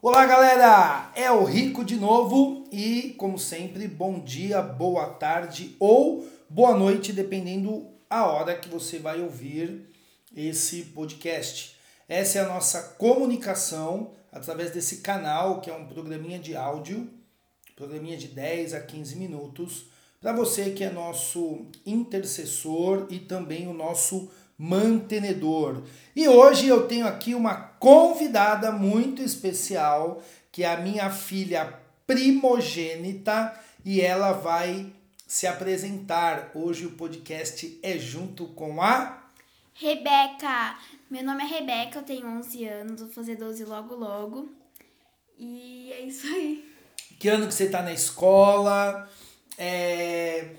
Olá, galera! É o Rico de novo e, como sempre, bom dia, boa tarde ou boa noite, dependendo a hora que você vai ouvir esse podcast. Essa é a nossa comunicação através desse canal, que é um programinha de áudio, programinha de 10 a 15 minutos, para você que é nosso intercessor e também o nosso mantenedor. E hoje eu tenho aqui uma convidada muito especial, que é a minha filha primogênita, e ela vai se apresentar. Hoje o podcast é junto com a Rebeca. Meu nome é Rebeca, eu tenho 11 anos, vou fazer 12 logo logo. E é isso aí. Que ano que você está na escola? É...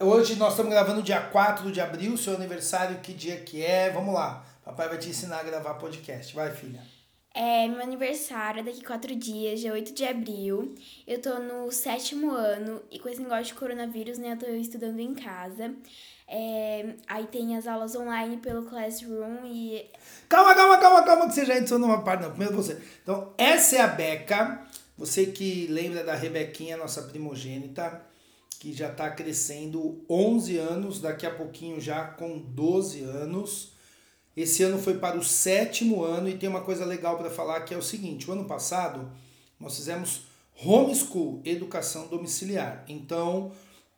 Hoje nós estamos gravando dia 4 de abril, seu aniversário, que dia que é? Vamos lá. Papai vai te ensinar a gravar podcast. Vai, filha. É, meu aniversário é daqui quatro dias, dia 8 de abril. Eu tô no sétimo ano e com esse negócio de coronavírus, né, eu tô estudando em casa. É, aí tem as aulas online pelo Classroom e. Calma, calma, calma, calma, que você já entrou numa parte, não. Primeiro você. Então, essa é a Beca. Você que lembra da Rebequinha, nossa primogênita que já está crescendo 11 anos, daqui a pouquinho já com 12 anos. Esse ano foi para o sétimo ano e tem uma coisa legal para falar que é o seguinte: o ano passado nós fizemos homeschool, educação domiciliar. Então,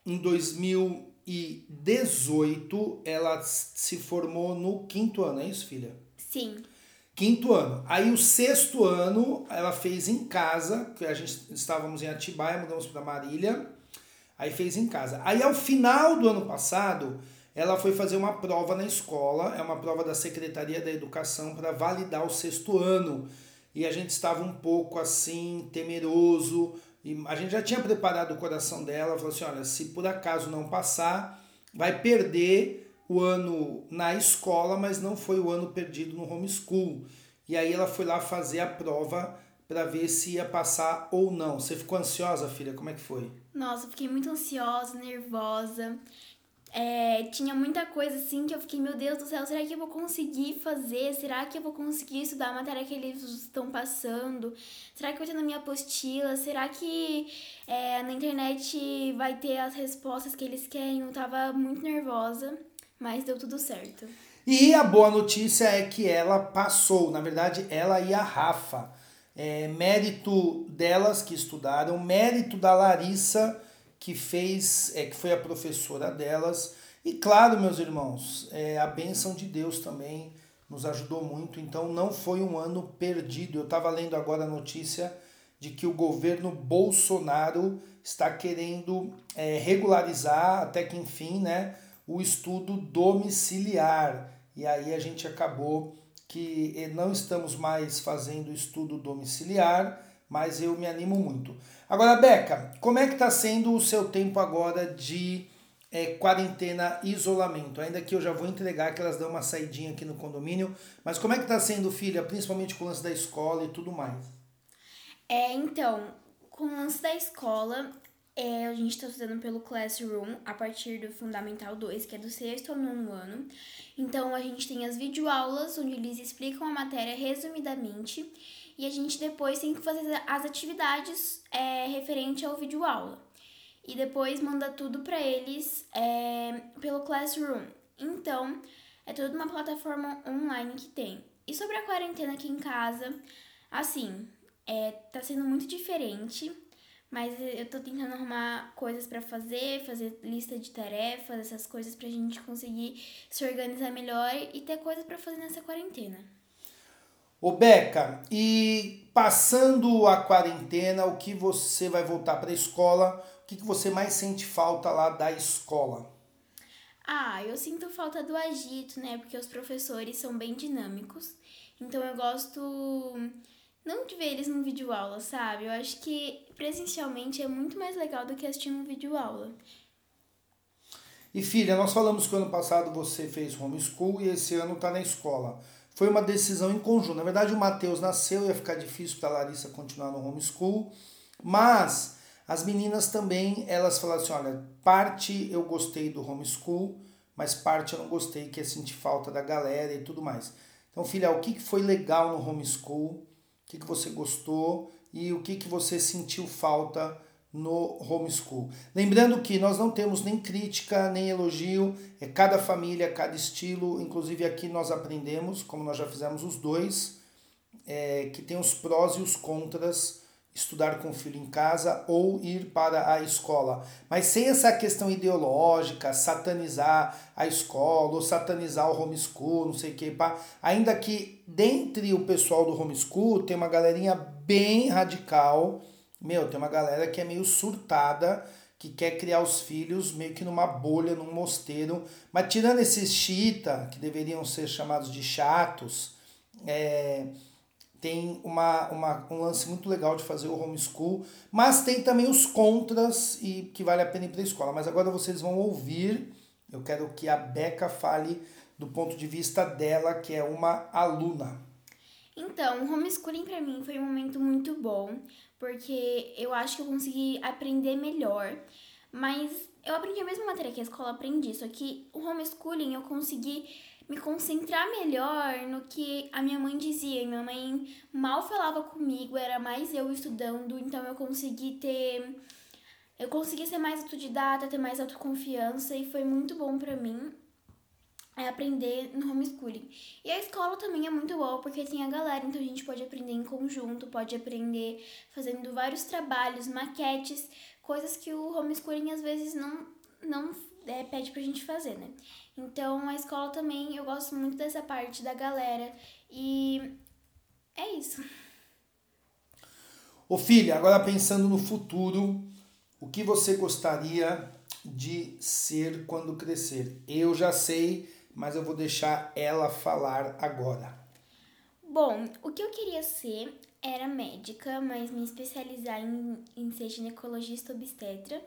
em 2018, ela se formou no quinto ano, é isso, filha? Sim. Quinto ano. Aí o sexto ano ela fez em casa, que a gente estávamos em Atibaia, mudamos para Marília. Aí fez em casa. Aí ao final do ano passado, ela foi fazer uma prova na escola, é uma prova da Secretaria da Educação para validar o sexto ano. E a gente estava um pouco assim, temeroso. E a gente já tinha preparado o coração dela, falou assim: olha, se por acaso não passar, vai perder o ano na escola, mas não foi o ano perdido no homeschool. E aí ela foi lá fazer a prova para ver se ia passar ou não. Você ficou ansiosa, filha? Como é que foi? Nossa, eu fiquei muito ansiosa, nervosa. É, tinha muita coisa assim que eu fiquei, meu Deus do céu, será que eu vou conseguir fazer? Será que eu vou conseguir estudar a matéria que eles estão passando? Será que vai ter na minha apostila? Será que é, na internet vai ter as respostas que eles querem? Eu tava muito nervosa, mas deu tudo certo. E a boa notícia é que ela passou, na verdade, ela e a Rafa é, mérito delas que estudaram, mérito da Larissa que fez, é, que foi a professora delas. E claro, meus irmãos, é, a bênção de Deus também nos ajudou muito. Então não foi um ano perdido. Eu estava lendo agora a notícia de que o governo Bolsonaro está querendo é, regularizar, até que enfim, né, o estudo domiciliar. E aí a gente acabou que não estamos mais fazendo estudo domiciliar, mas eu me animo muito. Agora, Beca, como é que está sendo o seu tempo agora de é, quarentena, isolamento? Ainda que eu já vou entregar que elas dão uma saidinha aqui no condomínio, mas como é que está sendo, filha, principalmente com o lance da escola e tudo mais? É, então, com o lance da escola, é, a gente está estudando pelo Classroom a partir do Fundamental 2, que é do sexto ao nono ano. Então, a gente tem as videoaulas, onde eles explicam a matéria resumidamente, e a gente depois tem que fazer as atividades é, referente ao videoaula. E depois manda tudo para eles é, pelo Classroom. Então, é toda uma plataforma online que tem. E sobre a quarentena aqui em casa, assim, é, tá sendo muito diferente mas eu tô tentando arrumar coisas para fazer, fazer lista de tarefas, essas coisas pra gente conseguir se organizar melhor e ter coisas para fazer nessa quarentena. Ô Beca, e passando a quarentena, o que você vai voltar para a escola? O que, que você mais sente falta lá da escola? Ah, eu sinto falta do agito, né? Porque os professores são bem dinâmicos. Então eu gosto não de ver eles num vídeo aula, sabe? Eu acho que presencialmente é muito mais legal do que assistir um vídeo aula. E filha, nós falamos que ano passado você fez homeschool e esse ano está na escola. Foi uma decisão em conjunto. Na verdade, o Matheus nasceu, ia ficar difícil para Larissa continuar no homeschool, mas as meninas também, elas falaram assim, olha, parte eu gostei do homeschool, mas parte eu não gostei, que é sentir falta da galera e tudo mais. Então, filha, o que foi legal no homeschool? Que, que você gostou e o que, que você sentiu falta no homeschool. Lembrando que nós não temos nem crítica, nem elogio, é cada família, cada estilo, inclusive aqui nós aprendemos, como nós já fizemos os dois, é, que tem os prós e os contras estudar com o filho em casa ou ir para a escola. Mas sem essa questão ideológica, satanizar a escola ou satanizar o homeschool, não sei o que, pá. ainda que dentre o pessoal do homeschool tem uma galerinha bem radical, meu, tem uma galera que é meio surtada, que quer criar os filhos meio que numa bolha, num mosteiro. Mas tirando esses xiita, que deveriam ser chamados de chatos, é, tem uma, uma, um lance muito legal de fazer o homeschool, mas tem também os contras e que vale a pena ir para a escola. Mas agora vocês vão ouvir, eu quero que a Beca fale do ponto de vista dela, que é uma aluna. Então, o homeschooling para mim foi um momento muito bom, porque eu acho que eu consegui aprender melhor, mas eu aprendi a mesma matéria que a escola aprendi, só que o homeschooling eu consegui me concentrar melhor no que a minha mãe dizia. Minha mãe mal falava comigo, era mais eu estudando, então eu consegui ter. Eu consegui ser mais autodidata, ter mais autoconfiança e foi muito bom para mim é aprender no homeschooling. E a escola também é muito boa porque tem a galera, então a gente pode aprender em conjunto, pode aprender fazendo vários trabalhos, maquetes, coisas que o homeschooling às vezes não, não é, pede pra gente fazer, né? Então a escola também, eu gosto muito dessa parte da galera e é isso. Ô filha, agora pensando no futuro, o que você gostaria de ser quando crescer? Eu já sei, mas eu vou deixar ela falar agora. Bom, o que eu queria ser era médica, mas me especializar em, em ser ginecologista obstetra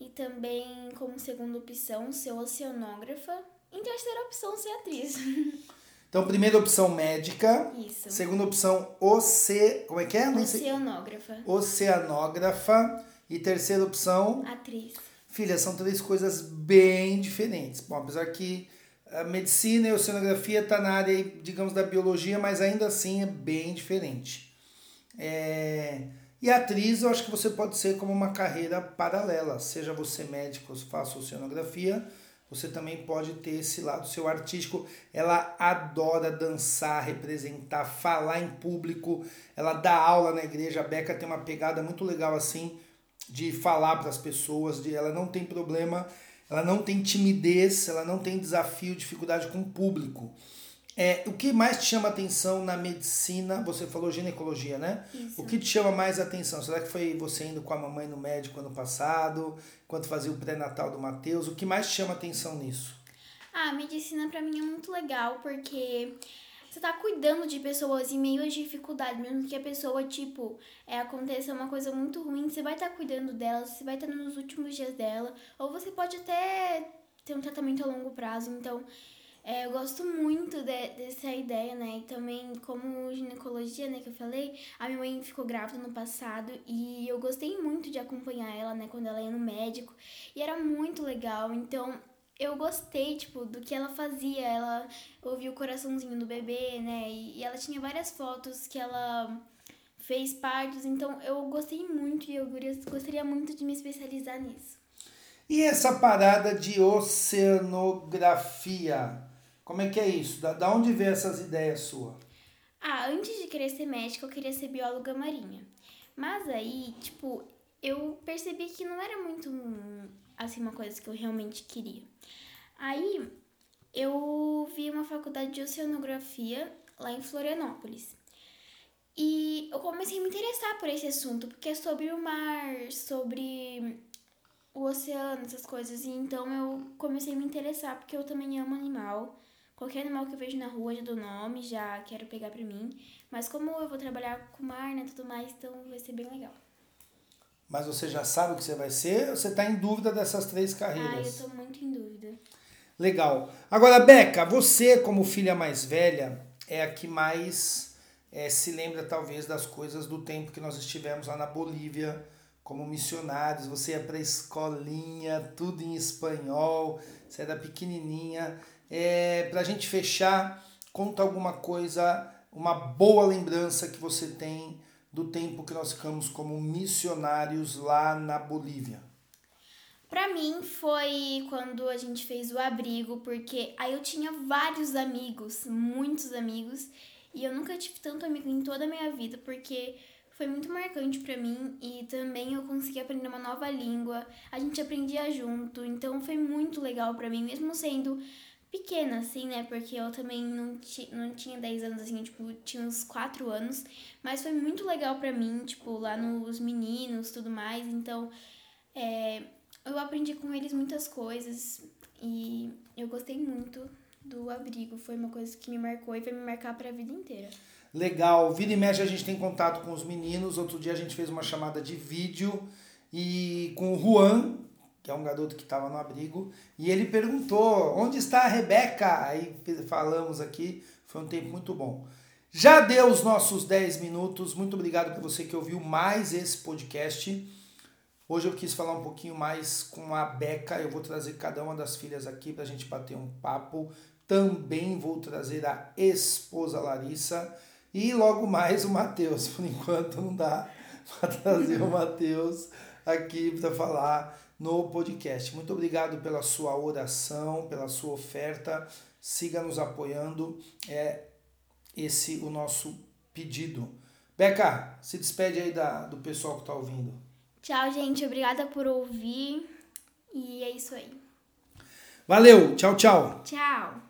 e também, como segunda opção, ser oceanógrafa. Em terceira opção, ser atriz. Então, primeira opção médica. Isso. Segunda opção, oce... como é que é? Oceanógrafa. Oceanógrafa. E terceira opção. Atriz. Filha, são três coisas bem diferentes. Bom, apesar que a medicina e a oceanografia está na área, digamos, da biologia, mas ainda assim é bem diferente. É... E atriz, eu acho que você pode ser como uma carreira paralela. Seja você médico, faça oceanografia, você também pode ter esse lado seu artístico. Ela adora dançar, representar, falar em público. Ela dá aula na igreja. A Beca tem uma pegada muito legal assim de falar para as pessoas, de ela não tem problema, ela não tem timidez, ela não tem desafio, dificuldade com o público. É, o que mais te chama atenção na medicina? Você falou ginecologia, né? Isso. O que te chama mais atenção? Será que foi você indo com a mamãe no médico ano passado, quando fazia o pré-natal do Matheus? O que mais te chama atenção nisso? Ah, a medicina para mim é muito legal porque você tá cuidando de pessoas em meio às dificuldades, mesmo que a pessoa, tipo, é, aconteça uma coisa muito ruim, você vai estar tá cuidando dela, você vai estar tá nos últimos dias dela, ou você pode até ter um tratamento a longo prazo, então é, eu gosto muito de, dessa ideia, né? E também, como ginecologia, né, que eu falei, a minha mãe ficou grávida no passado e eu gostei muito de acompanhar ela, né, quando ela ia no médico. E era muito legal. Então, eu gostei, tipo, do que ela fazia. Ela ouvia o coraçãozinho do bebê, né? E, e ela tinha várias fotos que ela fez partos. Então, eu gostei muito e eu gostaria muito de me especializar nisso. E essa parada de oceanografia? Como é que é isso? Da, da onde vem essas ideias suas? Ah, antes de querer ser médica, eu queria ser bióloga marinha. Mas aí, tipo, eu percebi que não era muito, assim, uma coisa que eu realmente queria. Aí, eu vi uma faculdade de oceanografia lá em Florianópolis. E eu comecei a me interessar por esse assunto, porque é sobre o mar, sobre o oceano, essas coisas. E então eu comecei a me interessar, porque eu também amo animal. Qualquer animal que eu vejo na rua já dou nome, já quero pegar pra mim. Mas como eu vou trabalhar com mar, né, tudo mais, então vai ser bem legal. Mas você já sabe o que você vai ser ou você tá em dúvida dessas três carreiras? Ah, eu tô muito em dúvida. Legal. Agora, Beca, você como filha mais velha é a que mais é, se lembra talvez das coisas do tempo que nós estivemos lá na Bolívia como missionários. Você ia pra escolinha, tudo em espanhol, você era pequenininha. É, para a gente fechar, conta alguma coisa, uma boa lembrança que você tem do tempo que nós ficamos como missionários lá na Bolívia? Pra mim foi quando a gente fez o abrigo, porque aí eu tinha vários amigos, muitos amigos, e eu nunca tive tanto amigo em toda a minha vida, porque foi muito marcante para mim e também eu consegui aprender uma nova língua. A gente aprendia junto, então foi muito legal para mim, mesmo sendo pequena, assim, né? Porque eu também não, ti, não tinha 10 anos, assim, tipo, tinha uns 4 anos. Mas foi muito legal pra mim, tipo, lá nos meninos tudo mais. Então, é, eu aprendi com eles muitas coisas e eu gostei muito do abrigo. Foi uma coisa que me marcou e vai me marcar pra vida inteira. Legal. Vida e mexe a gente tem contato com os meninos. Outro dia a gente fez uma chamada de vídeo e com o Juan, que é um garoto que estava no abrigo, e ele perguntou: onde está a Rebeca? Aí falamos aqui, foi um tempo muito bom. Já deu os nossos 10 minutos. Muito obrigado por você que ouviu mais esse podcast. Hoje eu quis falar um pouquinho mais com a Beca. Eu vou trazer cada uma das filhas aqui para a gente bater um papo. Também vou trazer a esposa Larissa e logo mais o Matheus. Por enquanto não dá para trazer o Matheus aqui para falar no podcast. Muito obrigado pela sua oração, pela sua oferta. Siga nos apoiando. É esse o nosso pedido. Beca, se despede aí da, do pessoal que está ouvindo. Tchau, gente. Obrigada por ouvir. E é isso aí. Valeu. Tchau, tchau. Tchau.